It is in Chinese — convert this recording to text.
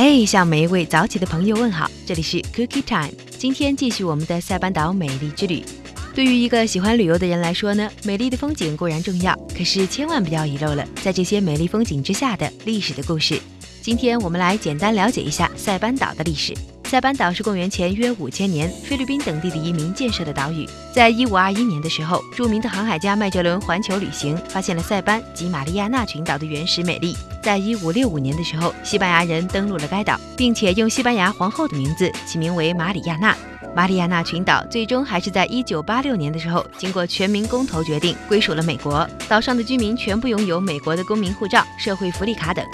嘿，向每一位早起的朋友问好，这里是 Cookie Time。今天继续我们的塞班岛美丽之旅。对于一个喜欢旅游的人来说呢，美丽的风景固然重要，可是千万不要遗漏了在这些美丽风景之下的历史的故事。今天我们来简单了解一下塞班岛的历史。塞班岛是公元前约五千年菲律宾等地的移民建设的岛屿。在一五二一年的时候，著名的航海家麦哲伦环球旅行，发现了塞班及玛利亚纳群岛的原始美丽。在一五六五年的时候，西班牙人登陆了该岛，并且用西班牙皇后的名字起名为马里亚纳。马里亚纳群岛最终还是在一九八六年的时候，经过全民公投决定归属了美国。岛上的居民全部拥有美国的公民护照、社会福利卡等。